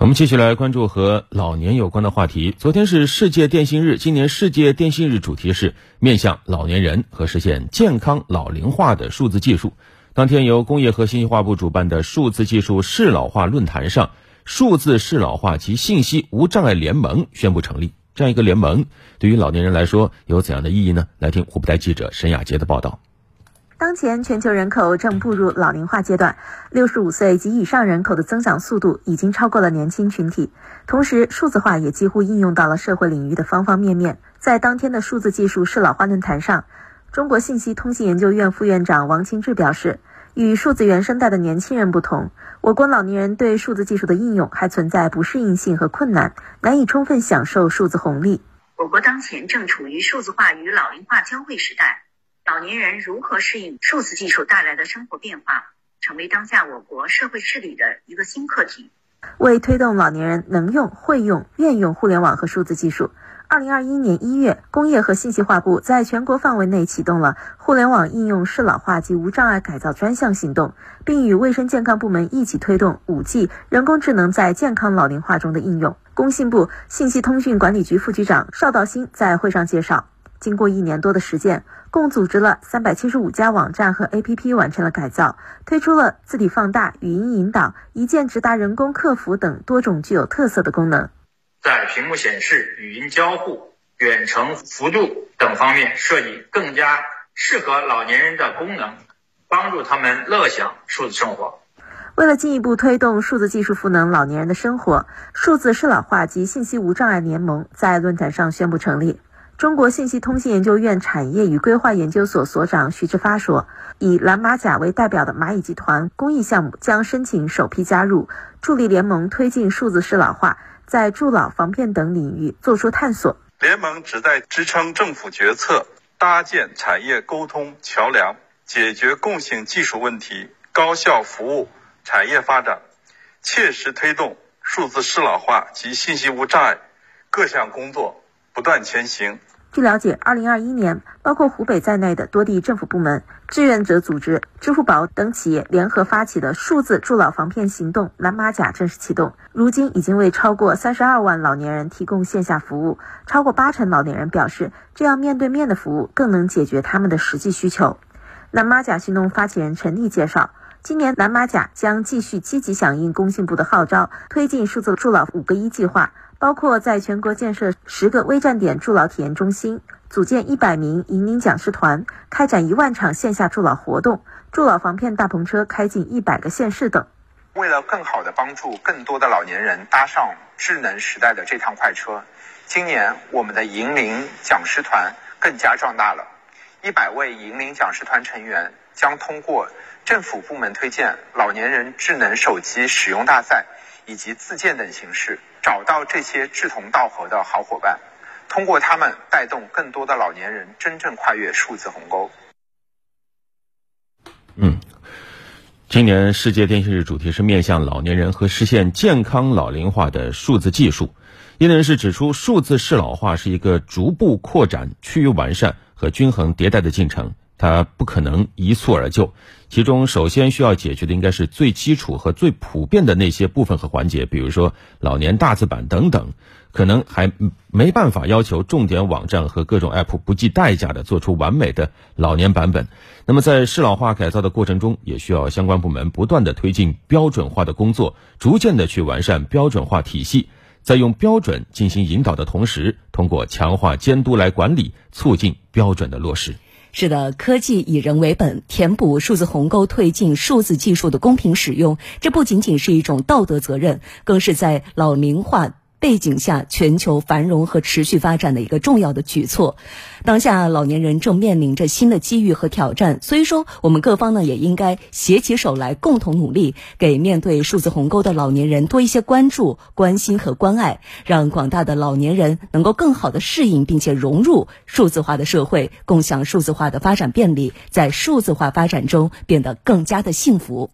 我们继续来关注和老年有关的话题。昨天是世界电信日，今年世界电信日主题是面向老年人和实现健康老龄化的数字技术。当天由工业和信息化部主办的数字技术适老化论坛上，数字适老化及信息无障碍联盟宣布成立。这样一个联盟，对于老年人来说有怎样的意义呢？来听湖北台记者沈雅杰的报道。当前全球人口正步入老龄化阶段，六十五岁及以上人口的增长速度已经超过了年轻群体。同时，数字化也几乎应用到了社会领域的方方面面。在当天的数字技术适老化论坛上，中国信息通信研究院副院长王清志表示，与数字原生代的年轻人不同，我国老年人对数字技术的应用还存在不适应性和困难，难以充分享受数字红利。我国当前正处于数字化与老龄化交汇时代。老年人如何适应数字技术带来的生活变化，成为当下我国社会治理的一个新课题。为推动老年人能用、会用、愿用互联网和数字技术，二零二一年一月，工业和信息化部在全国范围内启动了互联网应用适老化及无障碍改造专项行动，并与卫生健康部门一起推动五 G 人工智能在健康老龄化中的应用。工信部信息通讯管理局副局长邵道新在会上介绍。经过一年多的实践，共组织了三百七十五家网站和 APP 完成了改造，推出了字体放大、语音引导、一键直达人工客服等多种具有特色的功能。在屏幕显示、语音交互、远程辅助等方面设计更加适合老年人的功能，帮助他们乐享数字生活。为了进一步推动数字技术赋能老年人的生活，数字适老化及信息无障碍联盟在论坛上宣布成立。中国信息通信研究院产业与规划研究所所长徐志发说：“以蓝马甲为代表的蚂蚁集团公益项目将申请首批加入，助力联盟推进数字适老化，在助老、防骗等领域做出探索。联盟旨在支撑政府决策，搭建产业沟通桥梁，解决共性技术问题，高效服务产业发展，切实推动数字适老化及信息无障碍各项工作不断前行。”据了解，二零二一年，包括湖北在内的多地政府部门、志愿者组织、支付宝等企业联合发起的数字助老防骗行动“蓝马甲”正式启动。如今，已经为超过三十二万老年人提供线下服务，超过八成老年人表示，这样面对面的服务更能解决他们的实际需求。蓝马甲行动发起人陈丽介绍，今年蓝马甲将继续积极响应工信部的号召，推进数字助老“五个一”计划。包括在全国建设十个微站点助老体验中心，组建一百名引领讲师团，开展一万场线下助老活动，助老防骗大篷车开进一百个县市等。为了更好的帮助更多的老年人搭上智能时代的这趟快车，今年我们的引领讲师团更加壮大了。一百位引领讲师团成员将通过政府部门推荐、老年人智能手机使用大赛以及自荐等形式。找到这些志同道合的好伙伴，通过他们带动更多的老年人真正跨越数字鸿沟。嗯，今年世界电信日主题是面向老年人和实现健康老龄化的数字技术。业内人士指出，数字适老化是一个逐步扩展、趋于完善和均衡迭代的进程。它不可能一蹴而就，其中首先需要解决的应该是最基础和最普遍的那些部分和环节，比如说老年大字版等等，可能还没办法要求重点网站和各种 App 不计代价的做出完美的老年版本。那么在适老化改造的过程中，也需要相关部门不断的推进标准化的工作，逐渐的去完善标准化体系，在用标准进行引导的同时，通过强化监督来管理，促进标准的落实。是的，科技以人为本，填补数字鸿沟，推进数字技术的公平使用，这不仅仅是一种道德责任，更是在老龄化。背景下，全球繁荣和持续发展的一个重要的举措。当下老年人正面临着新的机遇和挑战，所以说我们各方呢也应该携起手来，共同努力，给面对数字鸿沟的老年人多一些关注、关心和关爱，让广大的老年人能够更好的适应并且融入数字化的社会，共享数字化的发展便利，在数字化发展中变得更加的幸福。